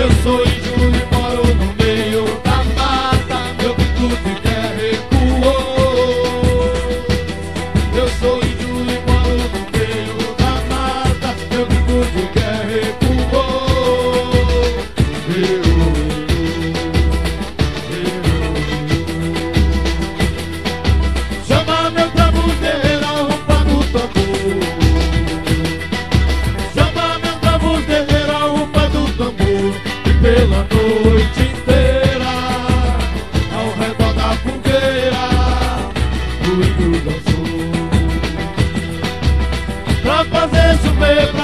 Eu sou índio Pra fazer chover,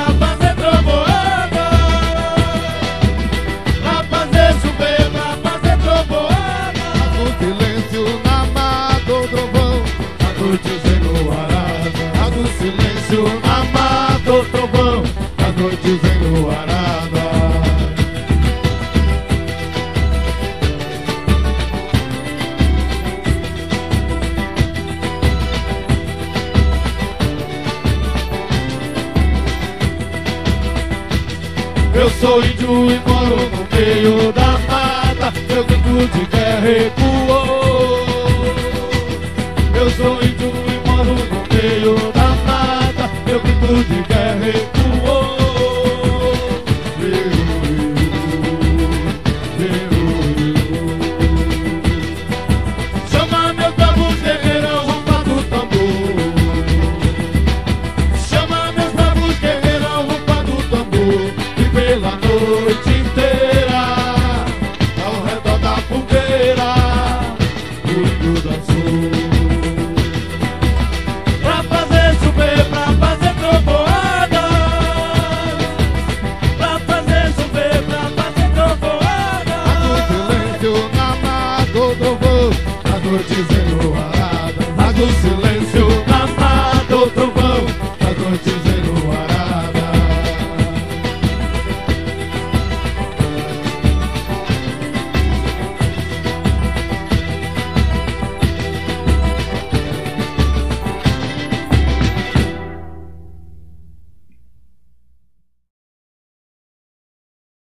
Eu sou índio e moro no meio da mata. Meu grito de guerra ecoou. Eu sou índio e moro no meio da mata. Meu grito de guerra ecoou. Pela noite inteira Ao redor da fogueira O índio dançou Pra fazer chover, pra fazer trovoada. Pra fazer chover, pra fazer trovoada. No silêncio na trovão A noite arada A do silêncio